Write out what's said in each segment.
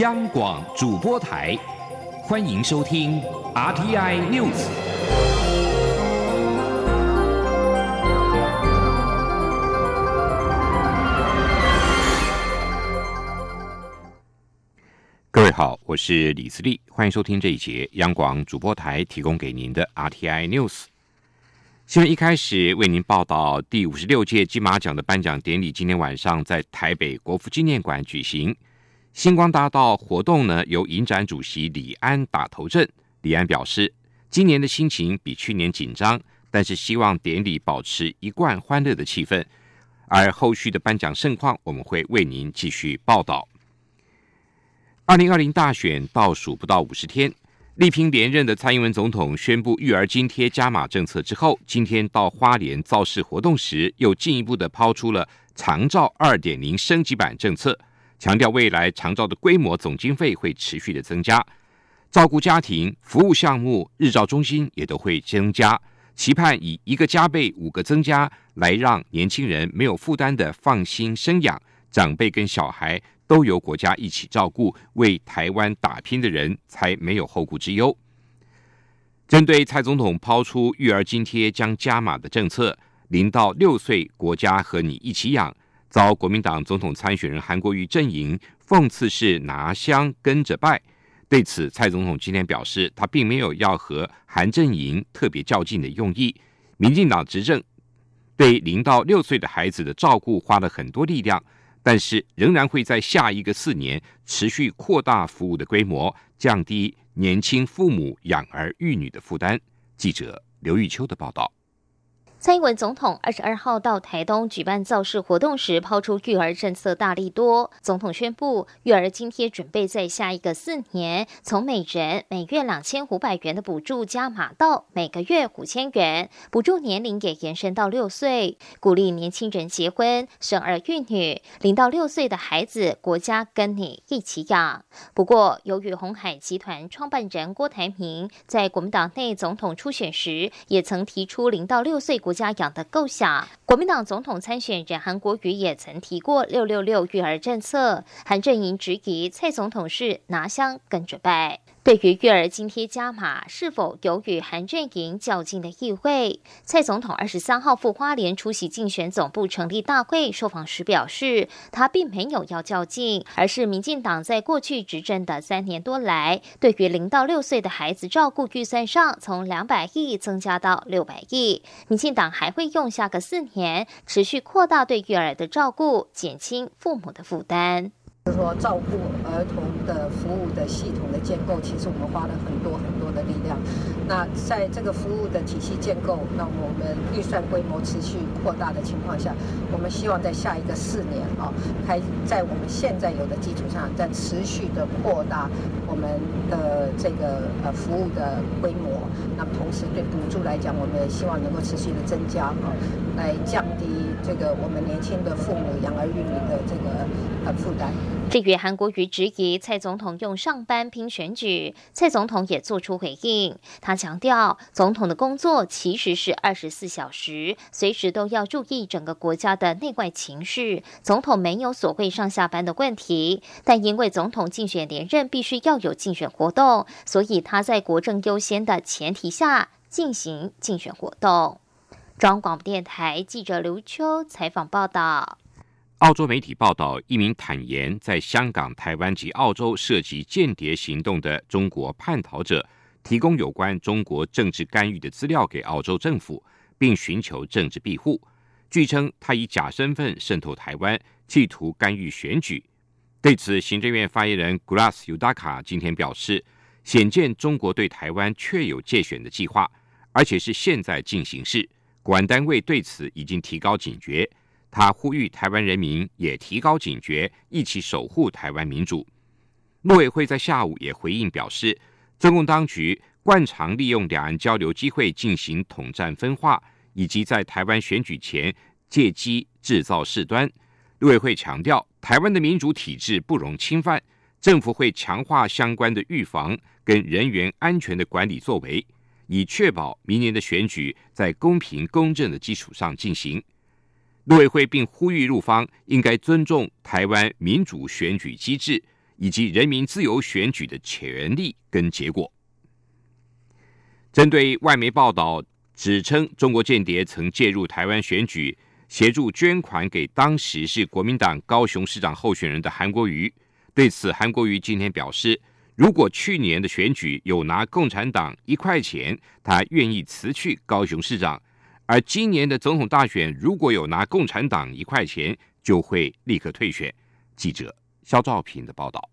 央广主播台，欢迎收听 RTI News。各位好，我是李思利，欢迎收听这一节央广主播台提供给您的 RTI News。新闻一开始为您报道，第五十六届金马奖的颁奖典礼今天晚上在台北国父纪念馆举行。星光大道活动呢，由影展主席李安打头阵。李安表示，今年的心情比去年紧张，但是希望典礼保持一贯欢乐的气氛。而后续的颁奖盛况，我们会为您继续报道。二零二零大选倒数不到五十天。力拼连任的蔡英文总统宣布育儿津贴加码政策之后，今天到花莲造势活动时，又进一步的抛出了长照二点零升级版政策，强调未来长照的规模总经费会持续的增加，照顾家庭服务项目日照中心也都会增加，期盼以一个加倍五个增加来让年轻人没有负担的放心生养，长辈跟小孩。都由国家一起照顾，为台湾打拼的人才没有后顾之忧。针对蔡总统抛出育儿津贴将加码的政策，零到六岁国家和你一起养，遭国民党总统参选人韩国瑜阵营讽刺是拿香跟着拜。对此，蔡总统今天表示，他并没有要和韩阵营特别较劲的用意。民进党执政对零到六岁的孩子的照顾花了很多力量。但是仍然会在下一个四年持续扩大服务的规模，降低年轻父母养儿育女的负担。记者刘玉秋的报道。蔡英文总统二十二号到台东举办造势活动时，抛出育儿政策大力多。总统宣布，育儿津贴准备在下一个四年，从每人每月两千五百元的补助加码到每个月五千元，补助年龄也延伸到六岁，鼓励年轻人结婚生儿育女。零到六岁的孩子，国家跟你一起养。不过，由于红海集团创办人郭台铭在国民党内总统初选时，也曾提出零到六岁国国家养的构想，国民党总统参选人韩国瑜也曾提过“六六六”育儿政策。韩阵营质疑蔡总统是拿香跟准备。对于育儿津贴加码是否有与韩阵营较劲的意味？蔡总统二十三号赴花莲出席竞选总部成立大会，受访时表示，他并没有要较劲，而是民进党在过去执政的三年多来，对于零到六岁的孩子照顾预算上从两百亿增加到六百亿，民进党还会用下个四年持续扩大对育儿的照顾，减轻父母的负担。就是说，照顾儿童的服务的系统的建构，其实我们花了很多很多的力量。那在这个服务的体系建构，那我们预算规模持续扩大的情况下，我们希望在下一个四年啊，还在我们现在有的基础上，再持续的扩大我们的这个呃服务的规模。那同时对补助来讲，我们也希望能够持续的增加啊，来降低。这个我们年轻的父母养儿育女的这个呃负担。至于韩国瑜质疑蔡总统用上班拼选举，蔡总统也做出回应。他强调，总统的工作其实是二十四小时，随时都要注意整个国家的内外情势。总统没有所谓上下班的问题，但因为总统竞选连任必须要有竞选活动，所以他在国政优先的前提下进行竞选活动。中央广播电台记者刘秋采访报道：澳洲媒体报道，一名坦言在香港、台湾及澳洲涉及间谍行动的中国叛逃者，提供有关中国政治干预的资料给澳洲政府，并寻求政治庇护。据称，他以假身份渗透台湾，企图干预选举。对此，行政院发言人 Grass Udaka 今天表示，显见中国对台湾确有借选的计划，而且是现在进行式。管单位对此已经提高警觉，他呼吁台湾人民也提高警觉，一起守护台湾民主。陆委会在下午也回应表示，中共当局惯常利用两岸交流机会进行统战分化，以及在台湾选举前借机制造事端。陆委会强调，台湾的民主体制不容侵犯，政府会强化相关的预防跟人员安全的管理作为。以确保明年的选举在公平公正的基础上进行，陆委会并呼吁陆方应该尊重台湾民主选举机制，以及人民自由选举的权利跟结果。针对外媒报道指称中国间谍曾介入台湾选举，协助捐款给当时是国民党高雄市长候选人的韩国瑜，对此韩国瑜今天表示，如果去年的选举有拿共产党一块钱，他愿意辞去高雄市长；而今年的总统大选如果有拿共产党一块钱，就会立刻退选。记者肖兆平的报道。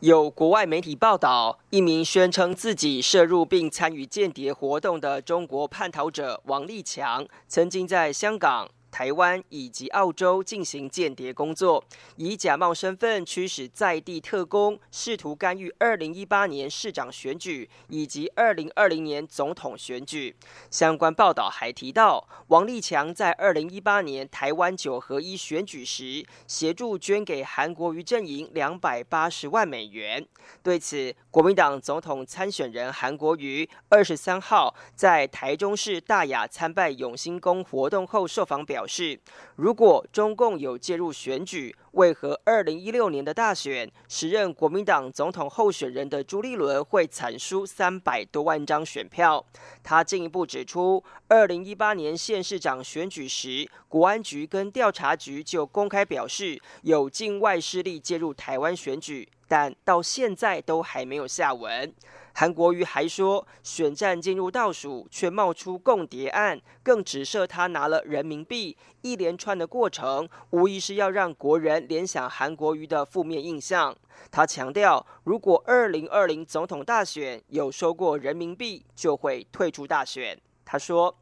有国外媒体报道，一名宣称自己涉入并参与间谍活动的中国叛逃者王立强，曾经在香港。台湾以及澳洲进行间谍工作，以假冒身份驱使在地特工，试图干预二零一八年市长选举以及二零二零年总统选举。相关报道还提到，王立强在二零一八年台湾九合一选举时，协助捐给韩国瑜阵营两百八十万美元。对此，国民党总统参选人韩国瑜二十三号在台中市大雅参拜永兴宫活动后受访表。表示，如果中共有介入选举，为何二零一六年的大选，时任国民党总统候选人的朱立伦会惨输三百多万张选票？他进一步指出，二零一八年县市长选举时，国安局跟调查局就公开表示有境外势力介入台湾选举，但到现在都还没有下文。韩国瑜还说，选战进入倒数，却冒出共谍案，更指涉他拿了人民币，一连串的过程，无疑是要让国人联想韩国瑜的负面印象。他强调，如果二零二零总统大选有收过人民币，就会退出大选。他说，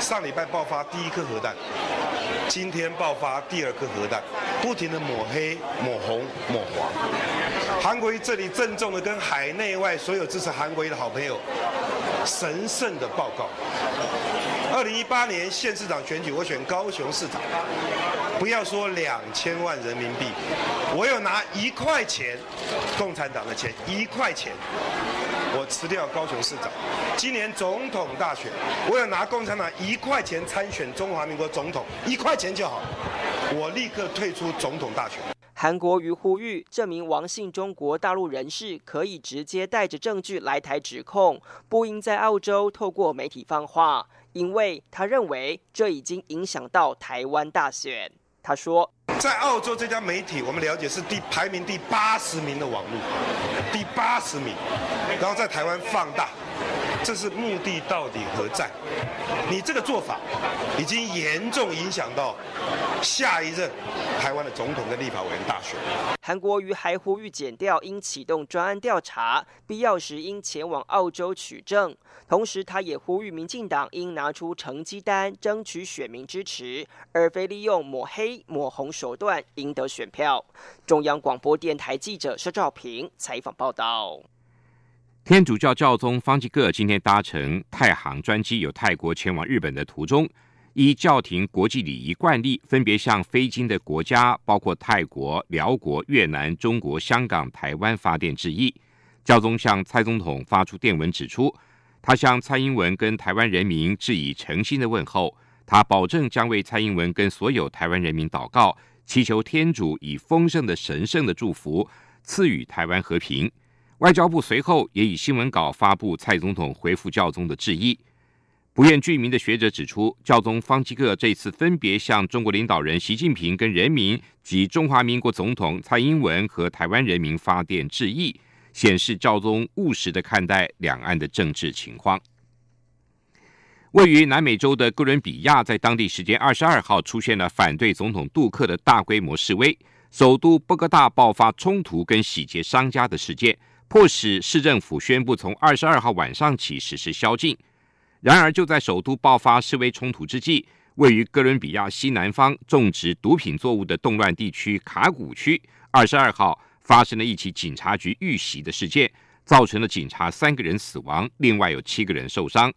上礼拜爆发第一颗核弹，今天爆发第二颗核弹，不停的抹黑、抹红、抹黄。韩国瑜这里郑重的跟海内外所有支持韩国瑜的好朋友，神圣的报告：，二零一八年县市长选举，我选高雄市长，不要说两千万人民币，我有拿一块钱，共产党的钱一块钱，我辞掉高雄市长。今年总统大选，我有拿共产党一块钱参选中华民国总统，一块钱就好，我立刻退出总统大选。韩国瑜呼吁这名王姓中国大陆人士可以直接带着证据来台指控，不应在澳洲透过媒体放话，因为他认为这已经影响到台湾大选。他说，在澳洲这家媒体，我们了解是第排名第八十名的网络，第八十名，然后在台湾放大。这是目的到底何在？你这个做法已经严重影响到下一任台湾的总统跟立法委员大选。韩国瑜还呼吁检调应启动专案调查，必要时应前往澳洲取证。同时，他也呼吁民进党应拿出成绩单，争取选民支持，而非利用抹黑抹红手段赢得选票。中央广播电台记者施兆平采访报道。天主教教宗方济各今天搭乘太行专机，由泰国前往日本的途中，依教廷国际礼仪惯例，分别向飞经的国家，包括泰国、辽国、越南、中国、香港、台湾发电致意。教宗向蔡总统发出电文，指出他向蔡英文跟台湾人民致以诚心的问候，他保证将为蔡英文跟所有台湾人民祷告，祈求天主以丰盛的神圣的祝福赐予台湾和平。外交部随后也以新闻稿发布蔡总统回复教宗的致意。不愿具名的学者指出，教宗方济各这次分别向中国领导人习近平跟人民及中华民国总统蔡英文和台湾人民发电致意，显示教宗务实的看待两岸的政治情况。位于南美洲的哥伦比亚，在当地时间二十二号出现了反对总统杜克的大规模示威，首都波哥大爆发冲突跟洗劫商家的事件。迫使市政府宣布从二十二号晚上起实施宵禁。然而，就在首都爆发示威冲突之际，位于哥伦比亚西南方种植毒品作物的动乱地区卡古区，二十二号发生了一起警察局遇袭的事件，造成了警察三个人死亡，另外有七个人受伤。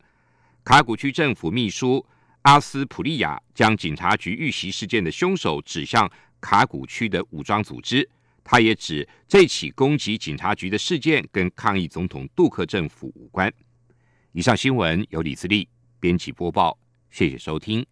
卡古区政府秘书阿斯普利亚将警察局遇袭事件的凶手指向卡古区的武装组织。他也指这起攻击警察局的事件跟抗议总统杜克政府无关。以上新闻由李自立编辑播报，谢谢收听。